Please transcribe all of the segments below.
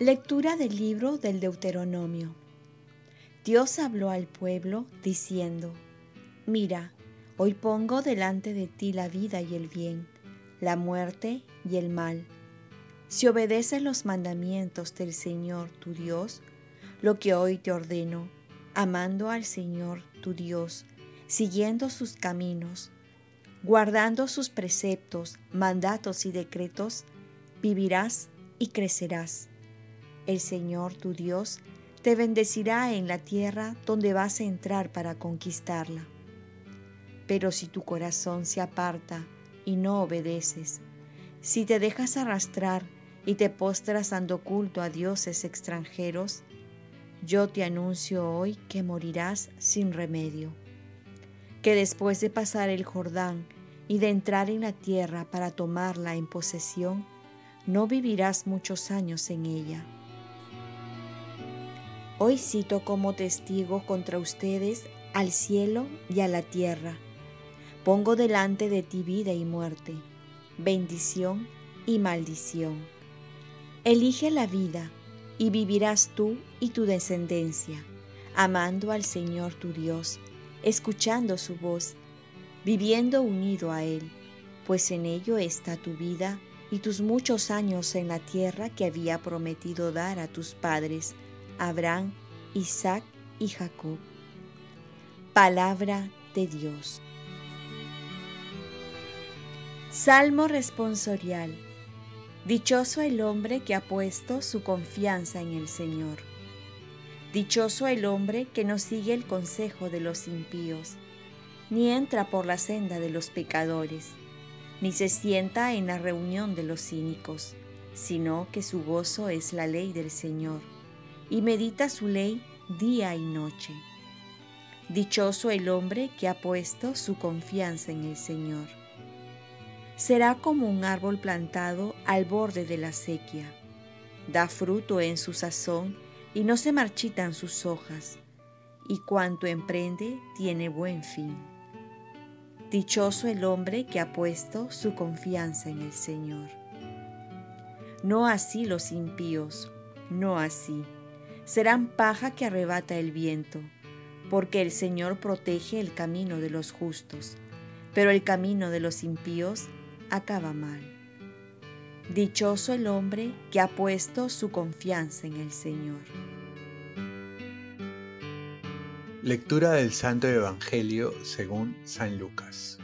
Lectura del libro del Deuteronomio. Dios habló al pueblo diciendo, Mira, hoy pongo delante de ti la vida y el bien, la muerte y el mal. Si obedeces los mandamientos del Señor tu Dios, lo que hoy te ordeno, amando al Señor tu Dios, siguiendo sus caminos, guardando sus preceptos, mandatos y decretos, vivirás y crecerás. El Señor tu Dios te bendecirá en la tierra donde vas a entrar para conquistarla. Pero si tu corazón se aparta y no obedeces, si te dejas arrastrar y te postras dando culto a dioses extranjeros, yo te anuncio hoy que morirás sin remedio, que después de pasar el Jordán y de entrar en la tierra para tomarla en posesión, no vivirás muchos años en ella. Hoy cito como testigo contra ustedes al cielo y a la tierra. Pongo delante de ti vida y muerte, bendición y maldición. Elige la vida y vivirás tú y tu descendencia, amando al Señor tu Dios, escuchando su voz, viviendo unido a Él, pues en ello está tu vida y tus muchos años en la tierra que había prometido dar a tus padres, Abraham, Isaac y Jacob. Palabra de Dios. Salmo responsorial. Dichoso el hombre que ha puesto su confianza en el Señor. Dichoso el hombre que no sigue el consejo de los impíos, ni entra por la senda de los pecadores ni se sienta en la reunión de los cínicos, sino que su gozo es la ley del Señor, y medita su ley día y noche. Dichoso el hombre que ha puesto su confianza en el Señor. Será como un árbol plantado al borde de la sequía. Da fruto en su sazón y no se marchitan sus hojas, y cuanto emprende tiene buen fin. Dichoso el hombre que ha puesto su confianza en el Señor. No así los impíos, no así. Serán paja que arrebata el viento, porque el Señor protege el camino de los justos, pero el camino de los impíos acaba mal. Dichoso el hombre que ha puesto su confianza en el Señor. Lectura del Santo Evangelio según San Lucas.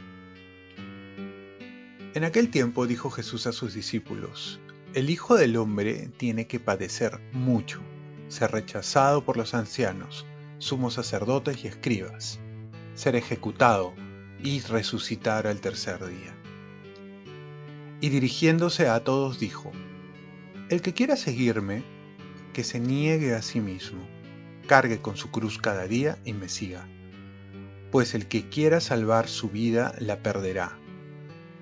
En aquel tiempo dijo Jesús a sus discípulos, El Hijo del Hombre tiene que padecer mucho, ser rechazado por los ancianos, sumos sacerdotes y escribas, ser ejecutado y resucitar al tercer día. Y dirigiéndose a todos dijo, El que quiera seguirme, que se niegue a sí mismo cargue con su cruz cada día y me siga. Pues el que quiera salvar su vida la perderá,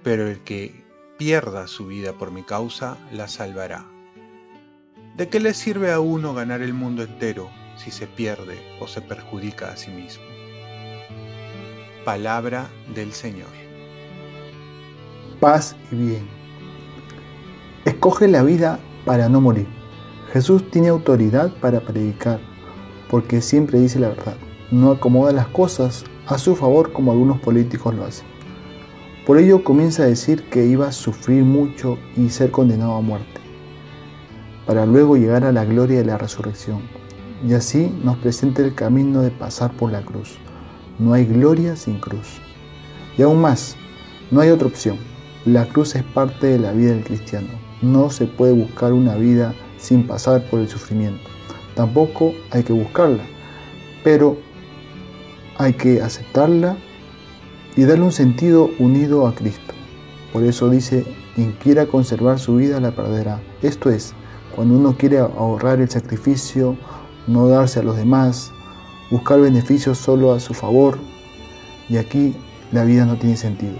pero el que pierda su vida por mi causa la salvará. ¿De qué le sirve a uno ganar el mundo entero si se pierde o se perjudica a sí mismo? Palabra del Señor. Paz y bien. Escoge la vida para no morir. Jesús tiene autoridad para predicar porque siempre dice la verdad. No acomoda las cosas a su favor como algunos políticos lo hacen. Por ello comienza a decir que iba a sufrir mucho y ser condenado a muerte, para luego llegar a la gloria de la resurrección. Y así nos presenta el camino de pasar por la cruz. No hay gloria sin cruz. Y aún más, no hay otra opción. La cruz es parte de la vida del cristiano. No se puede buscar una vida sin pasar por el sufrimiento. Tampoco hay que buscarla, pero hay que aceptarla y darle un sentido unido a Cristo. Por eso dice, quien quiera conservar su vida la perderá. Esto es, cuando uno quiere ahorrar el sacrificio, no darse a los demás, buscar beneficios solo a su favor, y aquí la vida no tiene sentido.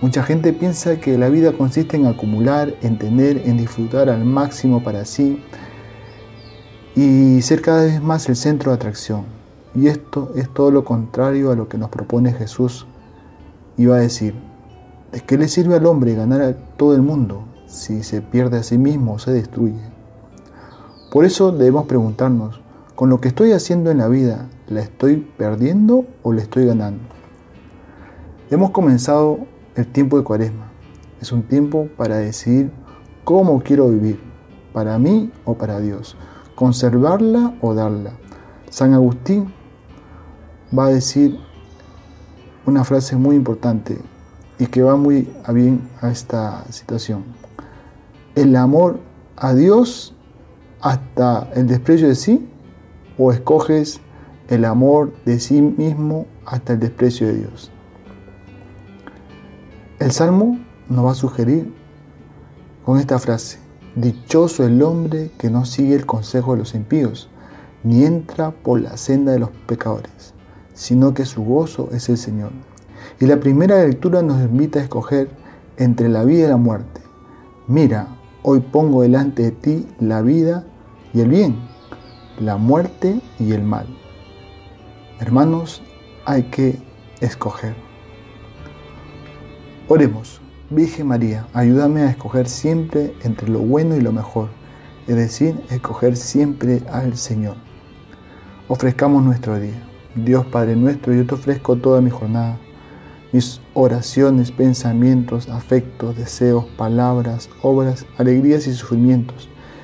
Mucha gente piensa que la vida consiste en acumular, en tener, en disfrutar al máximo para sí, y ser cada vez más el centro de atracción. Y esto es todo lo contrario a lo que nos propone Jesús. Va a decir, ¿de qué le sirve al hombre ganar a todo el mundo si se pierde a sí mismo o se destruye? Por eso debemos preguntarnos, ¿con lo que estoy haciendo en la vida, la estoy perdiendo o la estoy ganando? Hemos comenzado el tiempo de cuaresma. Es un tiempo para decidir cómo quiero vivir, para mí o para Dios, conservarla o darla. San Agustín va a decir una frase muy importante y que va muy a bien a esta situación. El amor a Dios hasta el desprecio de sí o escoges el amor de sí mismo hasta el desprecio de Dios. El Salmo nos va a sugerir con esta frase, dichoso el hombre que no sigue el consejo de los impíos, ni entra por la senda de los pecadores, sino que su gozo es el Señor. Y la primera lectura nos invita a escoger entre la vida y la muerte. Mira, hoy pongo delante de ti la vida y el bien, la muerte y el mal. Hermanos, hay que escoger. Oremos. Virgen María, ayúdame a escoger siempre entre lo bueno y lo mejor, es decir, escoger siempre al Señor. Ofrezcamos nuestro día. Dios Padre nuestro, yo te ofrezco toda mi jornada, mis oraciones, pensamientos, afectos, deseos, palabras, obras, alegrías y sufrimientos,